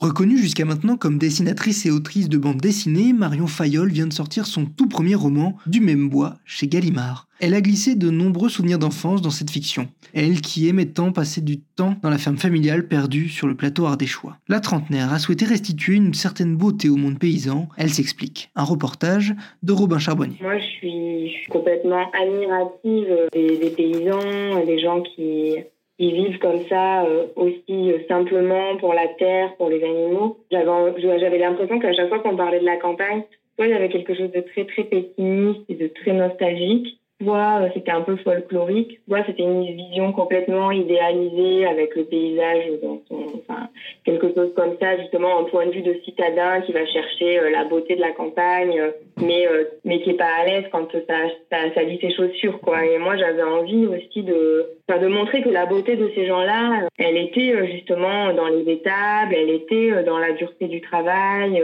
Reconnue jusqu'à maintenant comme dessinatrice et autrice de bande dessinée, Marion Fayolle vient de sortir son tout premier roman, Du même bois, chez Gallimard. Elle a glissé de nombreux souvenirs d'enfance dans cette fiction. Elle qui aimait tant passer du temps dans la ferme familiale perdue sur le plateau ardéchois. La trentenaire a souhaité restituer une certaine beauté au monde paysan. Elle s'explique. Un reportage de Robin Charbonnier. Moi, je suis, complètement admirative des paysans, des gens qui qui vivent comme ça euh, aussi euh, simplement pour la terre, pour les animaux. J'avais l'impression qu'à chaque fois qu'on parlait de la campagne, soit il y avait quelque chose de très très pessimiste et de très nostalgique, soit euh, c'était un peu folklorique, soit c'était une vision complètement idéalisée avec le paysage dans son, enfin, quelque chose comme ça, justement, un point de vue de citadin qui va chercher euh, la beauté de la campagne, euh, mais, mais qui est pas à l'aise quand ça, ça, ça lit ses chaussures, quoi. Et moi, j'avais envie aussi de, de montrer que la beauté de ces gens-là, elle était justement dans les étables, elle était dans la dureté du travail,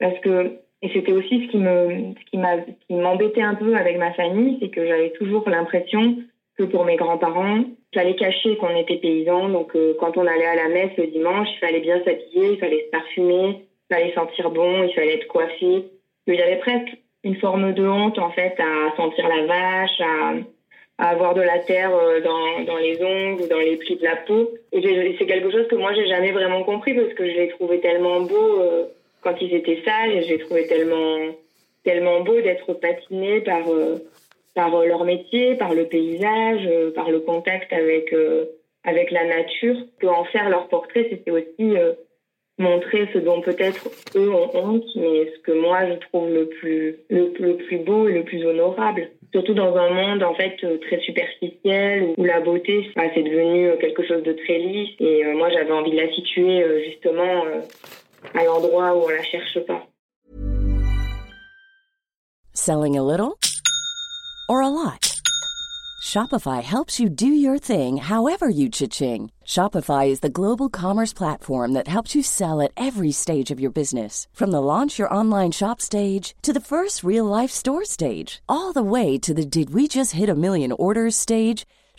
parce que et c'était aussi ce qui me, ce qui m'a, qui m'embêtait un peu avec ma famille, c'est que j'avais toujours l'impression que pour mes grands-parents, fallait cacher qu'on était paysans. Donc, euh, quand on allait à la messe le dimanche, il fallait bien s'habiller, il fallait se parfumer, il fallait sentir bon, il fallait être coiffé. Il y avait presque une forme de honte, en fait, à sentir la vache, à, avoir de la terre euh, dans, les ongles dans les plis de la peau. Et c'est quelque chose que moi, j'ai jamais vraiment compris parce que je l'ai trouvé tellement beau. Euh, quand ils étaient sages. J'ai trouvé tellement, tellement beau d'être patiné par, euh, par euh, leur métier, par le paysage, euh, par le contact avec, avec la nature. en faire leur portrait, c'était aussi montrer ce dont peut-être eux ont honte, mais ce que moi je trouve le plus, le, plus beau et le plus honorable. Surtout dans un monde en fait très superficiel où la beauté bah, c'est devenu quelque chose de très lisse et moi j'avais envie de la situer justement à l'endroit où on la cherche pas. Selling a little or a lot? Shopify helps you do your thing however you cha-ching. Shopify is the global commerce platform that helps you sell at every stage of your business. From the launch your online shop stage to the first real life store stage, all the way to the did we just hit a million orders stage.